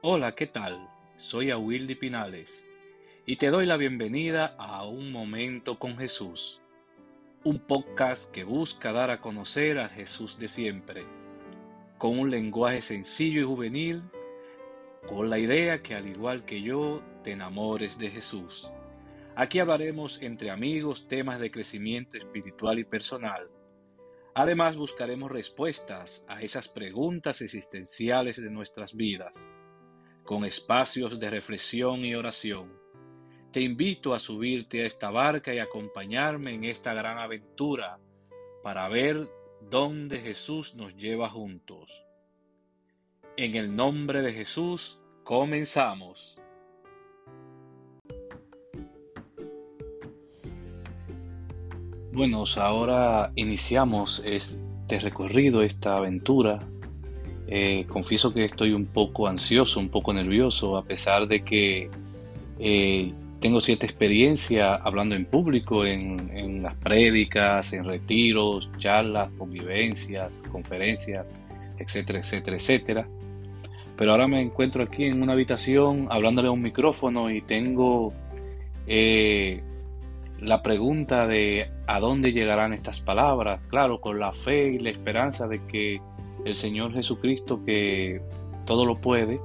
Hola, ¿qué tal? Soy Awildy Pinales y te doy la bienvenida a Un Momento con Jesús, un podcast que busca dar a conocer a Jesús de siempre, con un lenguaje sencillo y juvenil, con la idea que al igual que yo te enamores de Jesús. Aquí hablaremos entre amigos temas de crecimiento espiritual y personal. Además buscaremos respuestas a esas preguntas existenciales de nuestras vidas con espacios de reflexión y oración. Te invito a subirte a esta barca y acompañarme en esta gran aventura para ver dónde Jesús nos lleva juntos. En el nombre de Jesús, comenzamos. Bueno, ahora iniciamos este recorrido, esta aventura eh, confieso que estoy un poco ansioso, un poco nervioso, a pesar de que eh, tengo cierta experiencia hablando en público, en, las prédicas, en retiros, charlas, convivencias, conferencias, etcétera, etcétera, etcétera. Pero ahora me encuentro aquí en una habitación hablándole a un micrófono y tengo eh, la pregunta de a dónde llegarán estas palabras. Claro, con la fe y la esperanza de que el Señor Jesucristo que todo lo puede,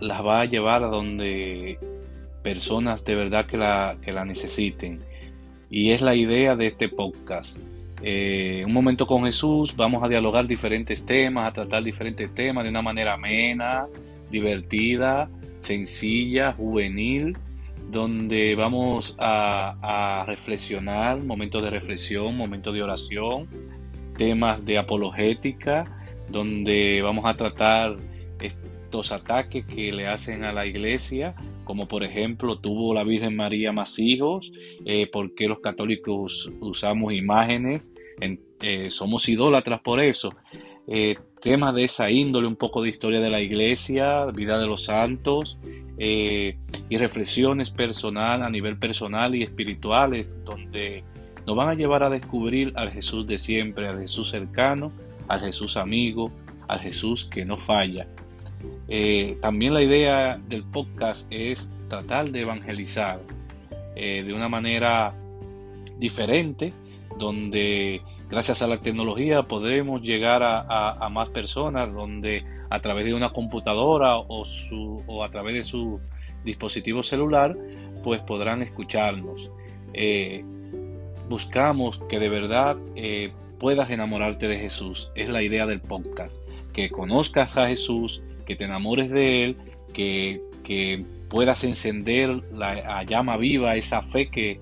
las va a llevar a donde personas de verdad que la, que la necesiten. Y es la idea de este podcast. Eh, un momento con Jesús, vamos a dialogar diferentes temas, a tratar diferentes temas de una manera amena, divertida, sencilla, juvenil, donde vamos a, a reflexionar, momentos de reflexión, momentos de oración, temas de apologética, donde vamos a tratar estos ataques que le hacen a la iglesia, como por ejemplo tuvo la Virgen María más hijos, eh, porque los católicos usamos imágenes, eh, somos idólatras por eso. Eh, temas de esa índole, un poco de historia de la iglesia, vida de los santos y reflexiones personal a nivel personal y espirituales, donde nos van a llevar a descubrir al Jesús de siempre, al Jesús cercano, al Jesús amigo, al Jesús que no falla. Eh, también la idea del podcast es tratar de evangelizar eh, de una manera diferente, donde gracias a la tecnología podemos llegar a, más personas, donde a través de una computadora o a través de su dispositivo celular, pues podrán escucharnos. Eh, buscamos que de verdad eh, puedas enamorarte de Jesús. Es la idea del podcast. Que conozcas a Jesús, que te enamores de Él, que, puedas encender la, llama viva, esa fe que,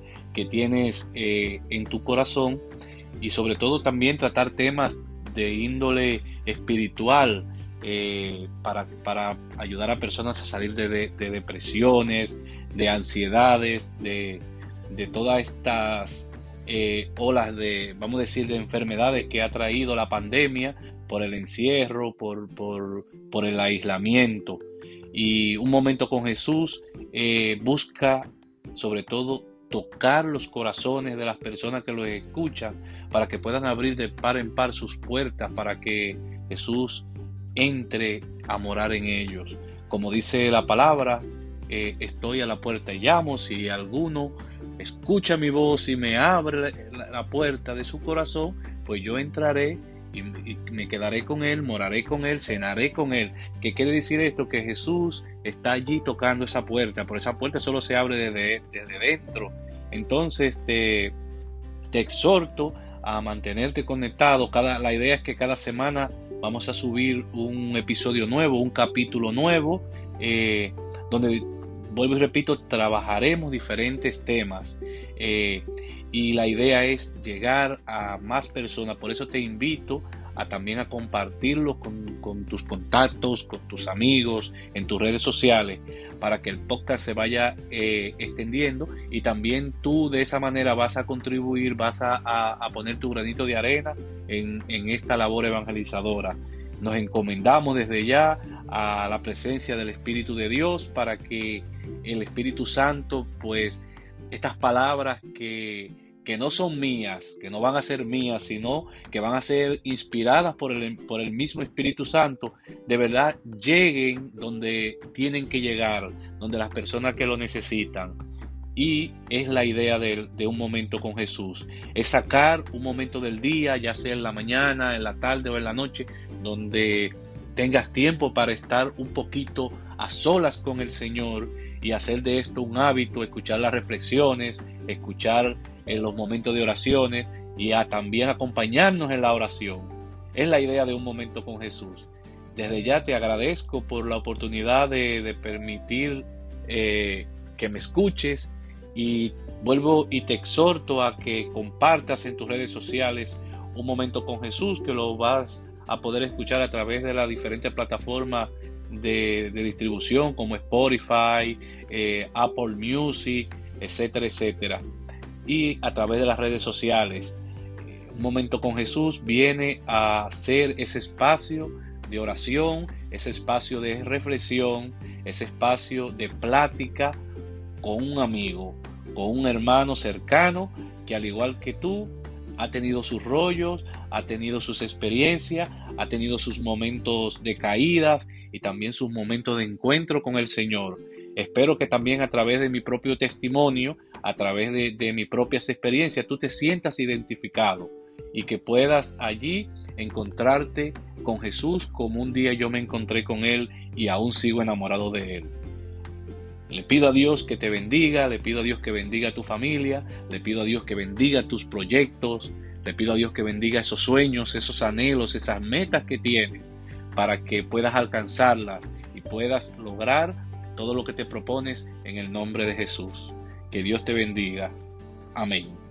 tienes eh, en tu corazón y sobre todo también tratar temas de índole espiritual eh, para, para, ayudar a personas a salir de, de depresiones, de ansiedades, de, de todas estas eh, olas de, vamos a decir, de enfermedades que ha traído la pandemia por el encierro, por, por, el aislamiento. Y un momento con Jesús eh, busca sobre todo tocar los corazones de las personas que lo escuchan para que puedan abrir de par en par sus puertas para que Jesús entre a morar en ellos. Como dice la palabra, eh, estoy a la puerta y llamo, si alguno escucha mi voz y me abre la, puerta de su corazón, pues yo entraré y, me quedaré con él, moraré con él, cenaré con él. ¿Qué quiere decir esto? Que Jesús está allí tocando esa puerta, por esa puerta solo se abre desde, dentro. Entonces te, te exhorto a mantenerte conectado. Cada, la idea es que cada semana vamos a subir un episodio nuevo, un capítulo nuevo, eh, donde vuelvo y repito, trabajaremos diferentes temas eh, y la idea es llegar a más personas. Por eso te invito a también a compartirlo con, tus contactos, con tus amigos, en tus redes sociales, para que el podcast se vaya eh, extendiendo y también tú de esa manera vas a contribuir, vas a, poner tu granito de arena en, en esta labor evangelizadora. Nos encomendamos desde ya a la presencia del Espíritu de Dios para que el Espíritu Santo, pues, estas palabras que, que no son mías, que no van a ser mías, sino que van a ser inspiradas por el, por el mismo Espíritu Santo, de verdad lleguen donde tienen que llegar, donde las personas que lo necesitan. Y es la idea de, de, un momento con Jesús. Es sacar un momento del día, ya sea en la mañana, en la tarde o en la noche, donde tengas tiempo para estar un poquito a solas con el Señor y hacer de esto un hábito, escuchar las reflexiones, escuchar en los momentos de oraciones y a también acompañarnos en la oración. Es la idea de un momento con Jesús. Desde ya te agradezco por la oportunidad de, permitir eh, que me escuches y vuelvo y te exhorto a que compartas en tus redes sociales un momento con Jesús que lo vas a poder escuchar a través de las diferentes plataformas de, distribución como Spotify, eh, Apple Music, etcétera, etcétera y a través de las redes sociales. Un momento con Jesús viene a ser ese espacio de oración, ese espacio de reflexión, ese espacio de plática con un amigo, con un hermano cercano que al igual que tú ha tenido sus rollos, ha tenido sus experiencias, ha tenido sus momentos de caídas y también sus momentos de encuentro con el Señor. Espero que también a través de mi propio testimonio, a través de, de mis propias experiencias, tú te sientas identificado y que puedas allí encontrarte con Jesús como un día yo me encontré con Él y aún sigo enamorado de Él. Le pido a Dios que te bendiga, le pido a Dios que bendiga a tu familia, le pido a Dios que bendiga tus proyectos, le pido a Dios que bendiga esos sueños, esos anhelos, esas metas que tienes, para que puedas alcanzarlas y puedas lograr todo lo que te propones en el nombre de Jesús. Que Dios te bendiga. Amén.